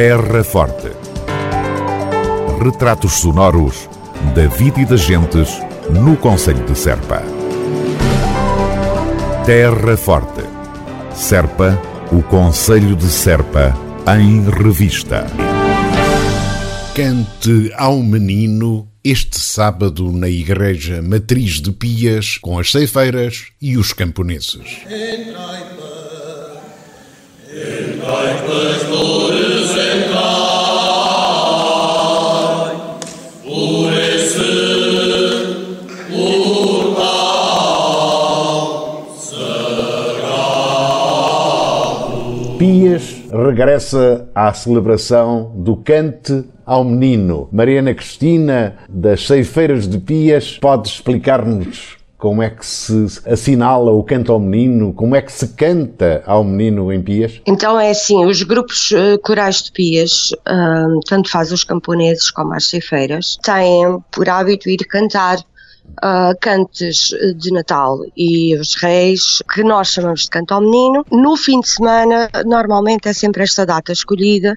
Terra Forte. Retratos sonoros da vida e das gentes no Conselho de Serpa. Terra Forte. Serpa, o Conselho de Serpa, em revista. Cante ao menino este sábado na Igreja Matriz de Pias com as ceifeiras e os camponeses. Pias regressa à celebração do cante ao menino. Mariana Cristina, das Ceifeiras de Pias, pode explicar-nos como é que se assinala o canto ao menino, como é que se canta ao menino em Pias? Então é assim, os grupos uh, corais de Pias, uh, tanto faz os camponeses como as ceifeiras, têm por hábito ir cantar uh, cantes de Natal e os Reis, que nós chamamos de canto ao menino. No fim de semana, normalmente é sempre esta data escolhida,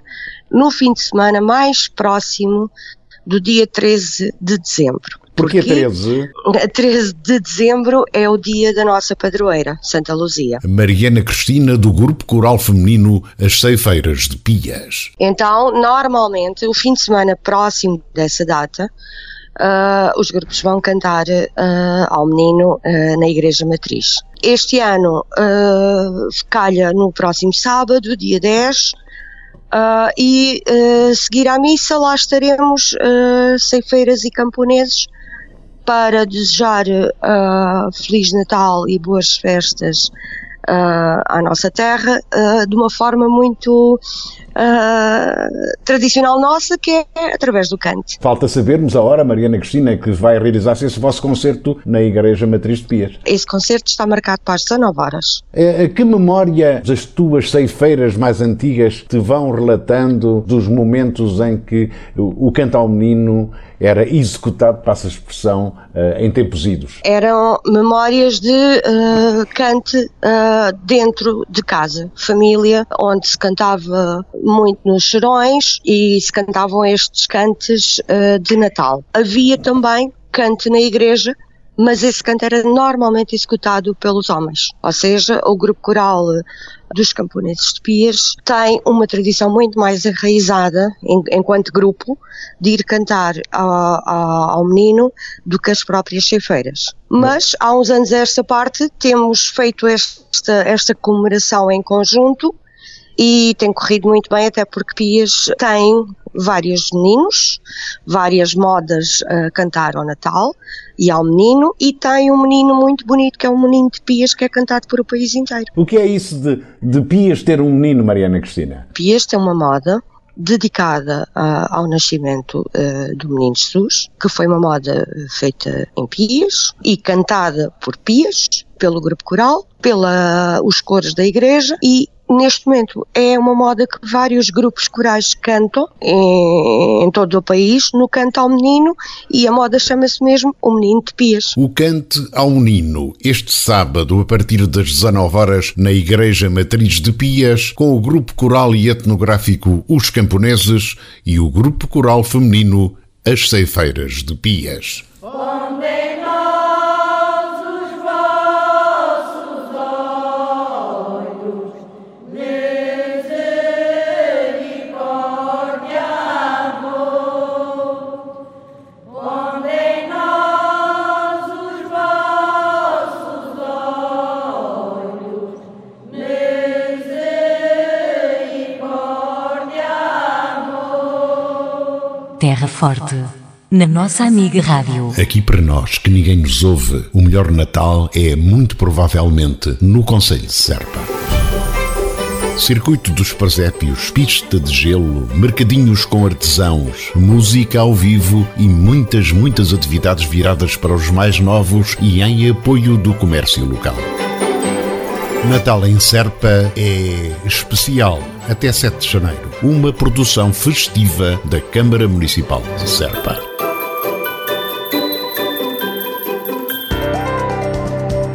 no fim de semana mais próximo do dia 13 de dezembro. Porquê 13? 13 de dezembro é o dia da nossa padroeira, Santa Luzia. Mariana Cristina, do grupo coral feminino As Ceifeiras de Pias. Então, normalmente, o fim de semana próximo dessa data, uh, os grupos vão cantar uh, ao menino uh, na Igreja Matriz. Este ano calha no próximo sábado, dia 10, e seguir à missa lá estaremos ceifeiras e camponeses para desejar Feliz Natal e boas festas uh, à nossa terra uh, de uma forma muito uh, tradicional nossa, que é através do canto. Falta sabermos a hora, Mariana Cristina, que vai realizar-se esse vosso concerto na Igreja Matriz de Pias. Esse concerto está marcado para as 19 horas. É, que memória as tuas ceifeiras mais antigas te vão relatando dos momentos em que o, o canto ao menino era executado, passa a expressão, uh, em tempos idos? Eram memórias de uh, cante uh, dentro de casa, família, onde se cantava muito nos cheirões e se cantavam estes cantes de Natal. Havia também cante na igreja mas esse canto era normalmente executado pelos homens. Ou seja, o grupo coral dos camponeses de Pias tem uma tradição muito mais enraizada, enquanto grupo, de ir cantar ao, menino do que as próprias cheifeiras. Mas há uns anos esta parte temos feito esta, esta comemoração em conjunto e tem corrido muito bem, até porque Pias tem vários meninos, várias modas a cantar ao Natal e ao menino, e tem um menino muito bonito que é um menino de Pias que é cantado por o país inteiro. O que é isso de, de Pias ter um menino, Mariana Cristina? Pias tem uma moda dedicada uh, ao nascimento uh, do Menino Jesus, que foi uma moda feita em Pias e cantada por Pias, pelo grupo coral, pelos cores da igreja e neste momento é uma moda que vários grupos corais cantam em, em, todo o país, no canto ao menino, e a moda chama-se mesmo o Menino de Pias. O Cante ao Menino, este sábado, a partir das 19 horas, na Igreja Matriz de Pias, com o grupo coral e etnográfico Os Camponeses e o grupo coral feminino As Ceifeiras de Pias. Terra Forte, na nossa amiga Rádio. Aqui para nós, que ninguém nos ouve, o melhor Natal é muito provavelmente no Conselho de Serpa. Circuito dos Presépios, pista de gelo, mercadinhos com artesãos, música ao vivo e muitas, muitas atividades viradas para os mais novos e em apoio do comércio local. Natal em Serpa é especial até 7 de janeiro. Uma produção festiva da Câmara Municipal de Serpa.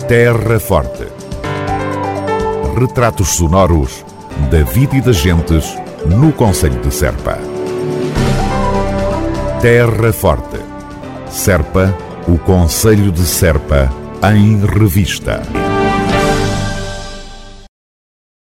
Terra Forte. Retratos sonoros da vida e das gentes no Conselho de Serpa. Terra Forte. Serpa, o Conselho de Serpa, em revista.